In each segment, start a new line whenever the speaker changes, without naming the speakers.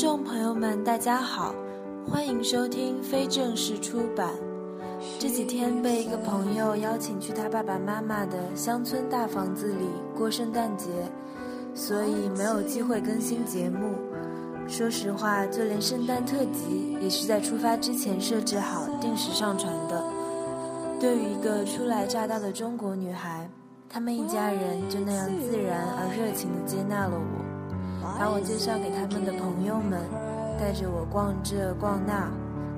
众朋友们，大家好，欢迎收听非正式出版。这几天被一个朋友邀请去他爸爸妈妈的乡村大房子里过圣诞节，所以没有机会更新节目。说实话，就连圣诞特辑也是在出发之前设置好定时上传的。对于一个初来乍到的中国女孩，他们一家人就那样自然而热情地接纳了我，把我介绍给他们的朋友们，带着我逛这逛那，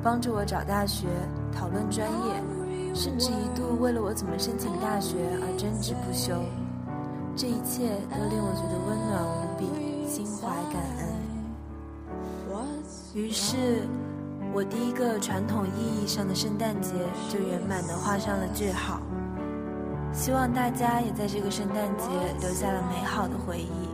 帮着我找大学、讨论专业，甚至一度为了我怎么申请大学而争执不休。这一切都令我觉得温暖无比，心怀感恩。于是，我第一个传统意义上的圣诞节就圆满地画上了句号。希望大家也在这个圣诞节留下了美好的回忆。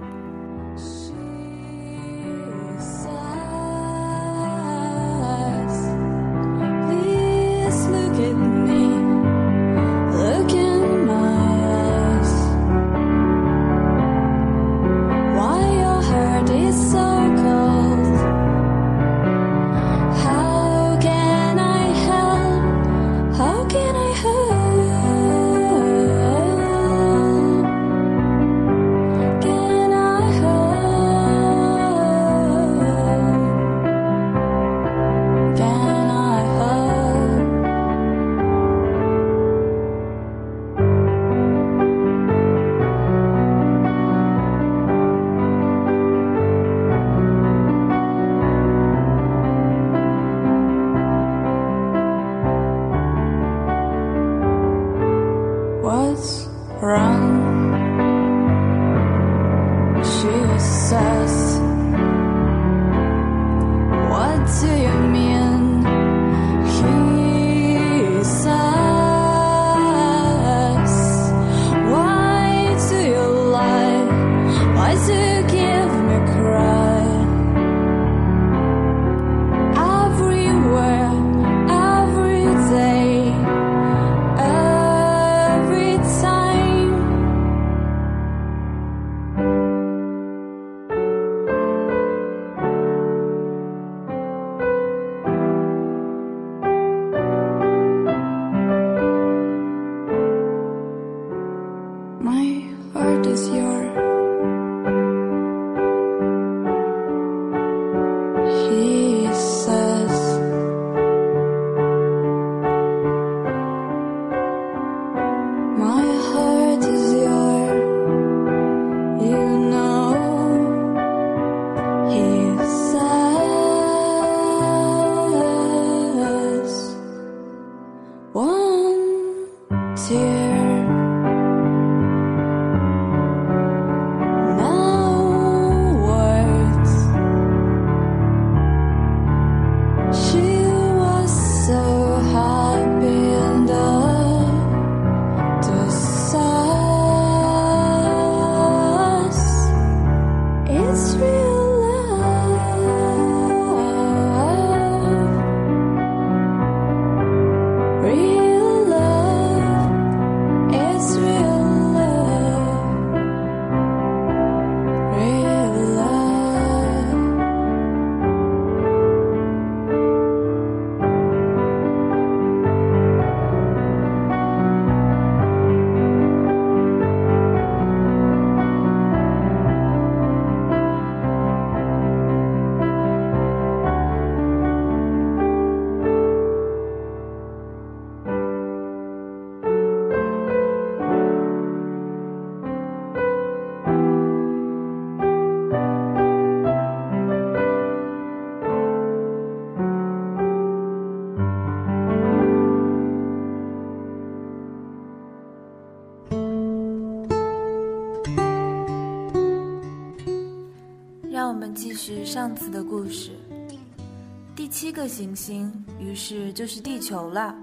个行星于是就是地球了。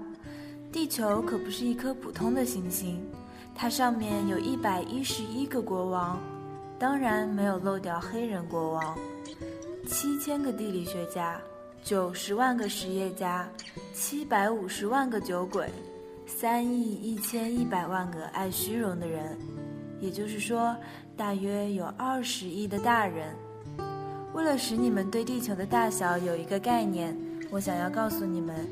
地球可不是一颗普通的行星，它上面有一百一十一个国王，当然没有漏掉黑人国王。七千个地理学家，九十万个实业家，七百五十万个酒鬼，三亿一千一百万个爱虚荣的人，也就是说，大约有二十亿的大人。
为了使你们对地球的大小有一个概念，我想要告诉你们，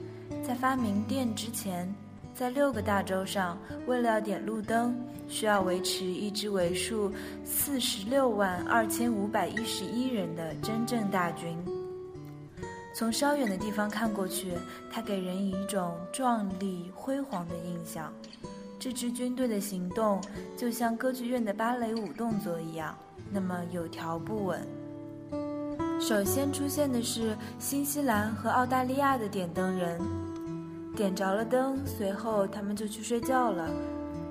在发明电之前，在六个大洲上，为了要点路灯，需要维持一支为数四十六万二千五百一十一人的真正大军。从稍远的地方看过去，它给人以一种壮丽辉煌的印象。这支军队的行动就像歌剧院的芭蕾舞动作一样，那么有条不紊。首先出现的是新西兰和澳大利亚的点灯人，点着了灯，随后他们就去睡觉了。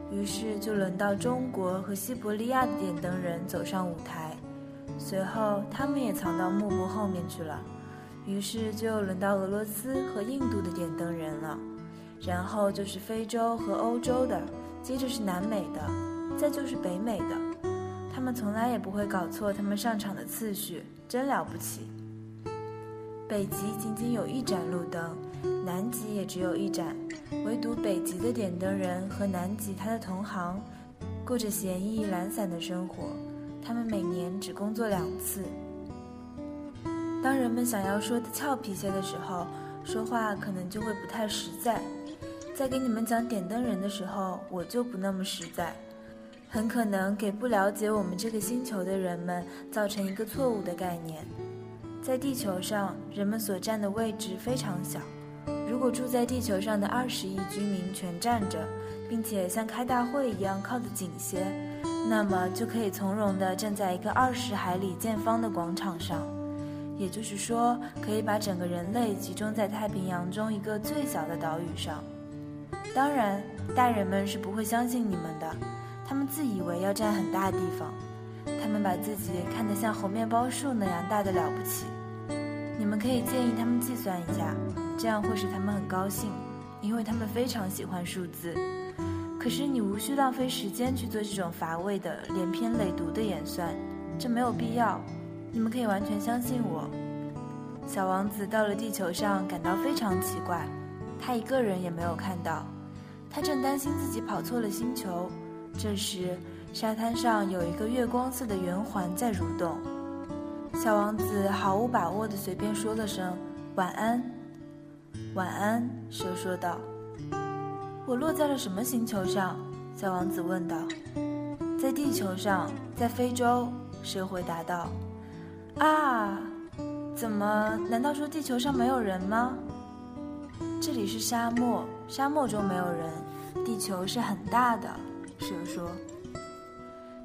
于是就轮到中国和西伯利亚的点灯人走上舞台，随后他们也藏到幕布后面去了。于是就轮到俄罗斯和印度的点灯人了，然后就是非洲和欧洲的，接着是南美的，再就是北美的。他们从来也不会搞错他们上场的次序。真了不起！北极仅仅有一盏路灯，南极也只有一盏，唯独北极的点灯人和南极他的同行，过着闲逸懒散的生活。他们每年只工作两次。当人们想要说的俏皮些的时候，说话可能就会不太实在。在给你们讲点灯人的时候，我就不那么实在。很可能给不了解我们这个星球的人们造成一个错误的概念。在地球上，人们所占的位置非常小。如果住在地球上的二十亿居民全站着，并且像开大会一样靠得紧些，那么就可以从容地站在一个二十海里见方的广场上。也就是说，可以把整个人类集中在太平洋中一个最小的岛屿上。当然，大人们是不会相信你们的。他们自以为要占很大地方，他们把自己看得像猴面包树那样大的了不起。你们可以建议他们计算一下，这样会使他们很高兴，因为他们非常喜欢数字。可是你无需浪费时间去做这种乏味的连篇累牍的演算，这没有必要。你们可以完全相信我。小王子到了地球上，感到非常奇怪，他一个人也没有看到，他正担心自己跑错了星球。这时，沙滩上有一个月光色的圆环在蠕动。小王子毫无把握地随便说了声“晚安”。晚安，蛇说道。我落在了什么星球上？小王子问道。在地球上，在非洲。蛇回答道。啊，怎么？难道说地球上没有人吗？这里是沙漠，沙漠中没有人。地球是很大的。蛇说：“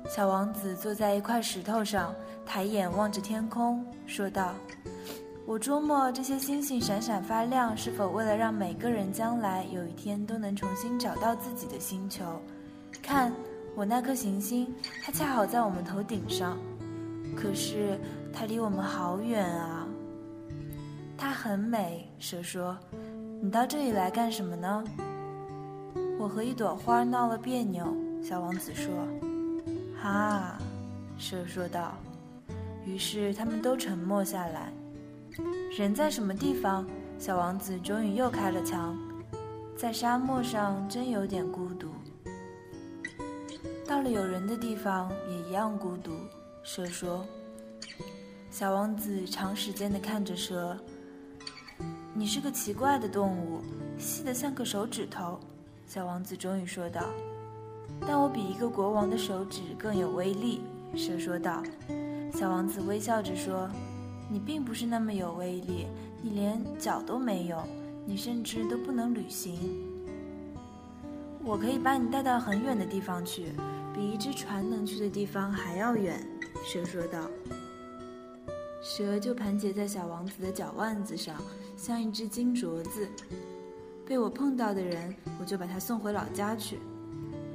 小王子坐在一块石头上，抬眼望着天空，说道：‘我琢磨这些星星闪闪发亮，是否为了让每个人将来有一天都能重新找到自己的星球？看，我那颗行星，它恰好在我们头顶上，可是它离我们好远啊。’它很美。”蛇说：“你到这里来干什么呢？”我和一朵花闹了别扭，小王子说：“哈。”蛇说道。于是他们都沉默下来。人在什么地方？小王子终于又开了枪。在沙漠上，真有点孤独。到了有人的地方，也一样孤独。蛇说。小王子长时间地看着蛇。你是个奇怪的动物，细得像个手指头。小王子终于说道：“但我比一个国王的手指更有威力。”蛇说道。小王子微笑着说：“你并不是那么有威力，你连脚都没有，你甚至都不能旅行。我可以把你带到很远的地方去，比一只船能去的地方还要远。”蛇说道。蛇就盘结在小王子的脚腕子上，像一只金镯子。被我碰到的人，我就把他送回老家去。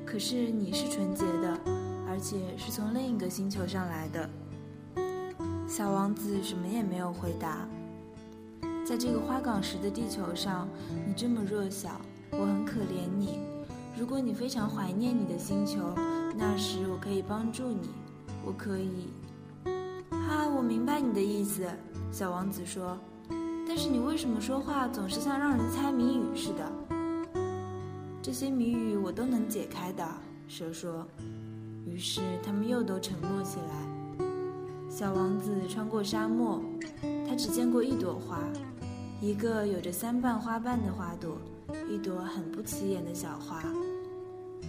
可是你是纯洁的，而且是从另一个星球上来的。小王子什么也没有回答。在这个花岗石的地球上，你这么弱小，我很可怜你。如果你非常怀念你的星球，那时我可以帮助你。我可以。哈，我明白你的意思。小王子说。但是你为什么说话总是像让人猜谜语似的？这些谜语我都能解开的，蛇说。于是他们又都沉默起来。小王子穿过沙漠，他只见过一朵花，一个有着三瓣花瓣的花朵，一朵很不起眼的小花。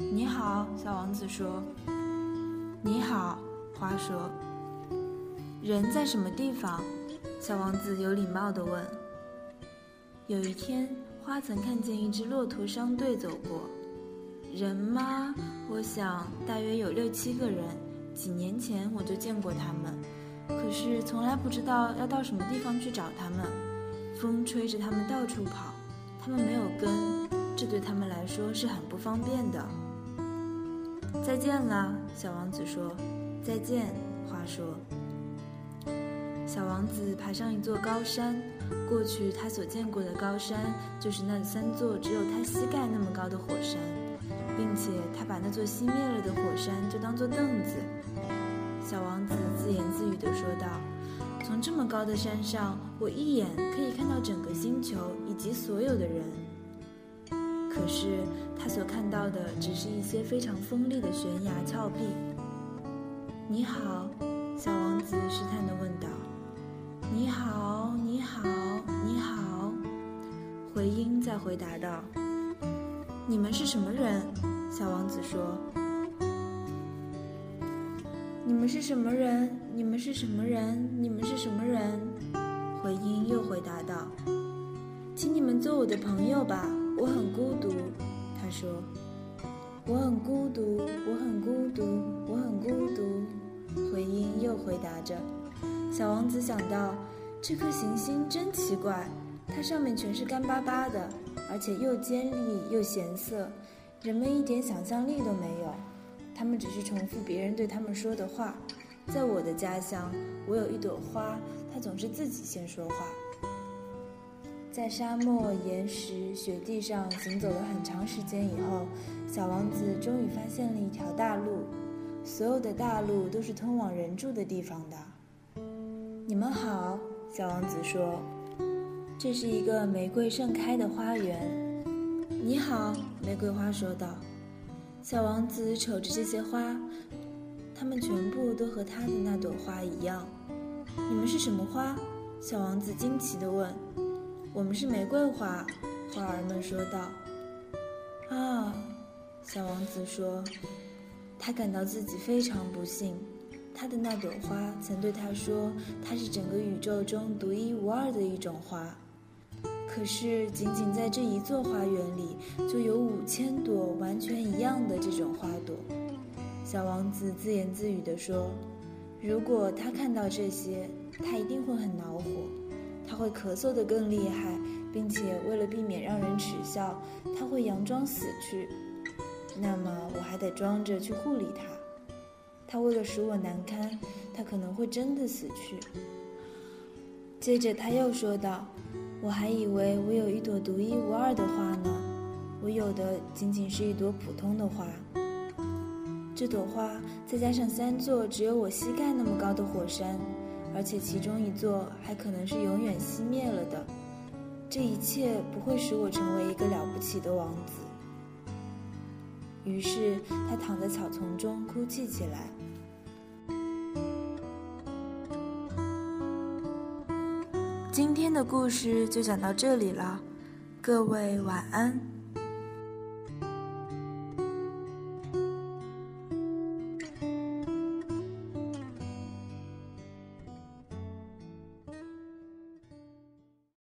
你好，小王子说。你好，花说。人在什么地方？小王子有礼貌地问。有一天，花曾看见一只骆驼商队走过。人吗？我想大约有六七个人。几年前我就见过他们，可是从来不知道要到什么地方去找他们。风吹着他们到处跑，他们没有根，这对他们来说是很不方便的。再见了，小王子说。再见，花说。小王子爬上一座高山，过去他所见过的高山就是那三座只有他膝盖那么高的火山。并且他把那座熄灭了的火山就当做凳子。小王子自言自语地说道：“从这么高的山上，我一眼可以看到整个星球以及所有的人。可是他所看到的只是一些非常锋利的悬崖峭壁。”“你好。”小王子试探地问道。“你好，你好，你好。”回音在回答道。你们是什么人？小王子说：“你们是什么人？你们是什么人？你们是什么人？”回音又回答道：“请你们做我的朋友吧，我很孤独。”他说：“我很孤独，我很孤独，我很孤独。”回音又回答着。小王子想到：“这颗行星真奇怪，它上面全是干巴巴的。”而且又尖利又咸涩，人们一点想象力都没有。他们只是重复别人对他们说的话。在我的家乡，我有一朵花，它总是自己先说话。在沙漠、岩石、雪地上行走了很长时间以后，小王子终于发现了一条大路。所有的大路都是通往人住的地方的。你们好，小王子说。这是一个玫瑰盛开的花园。你好，玫瑰花说道。小王子瞅着这些花，它们全部都和他的那朵花一样。你们是什么花？小王子惊奇地问。我们是玫瑰花，花儿们说道。啊，小王子说，他感到自己非常不幸。他的那朵花曾对他说，它是整个宇宙中独一无二的一种花。可是，仅仅在这一座花园里，就有五千朵完全一样的这种花朵。小王子自言自语地说：“如果他看到这些，他一定会很恼火，他会咳嗽得更厉害，并且为了避免让人耻笑，他会佯装死去。那么，我还得装着去护理他。他为了使我难堪，他可能会真的死去。”接着，他又说道。我还以为我有一朵独一无二的花呢，我有的仅仅是一朵普通的花。这朵花再加上三座只有我膝盖那么高的火山，而且其中一座还可能是永远熄灭了的，这一切不会使我成为一个了不起的王子。于是他躺在草丛中哭泣起来。今天的故事就讲到这里了，各位晚安。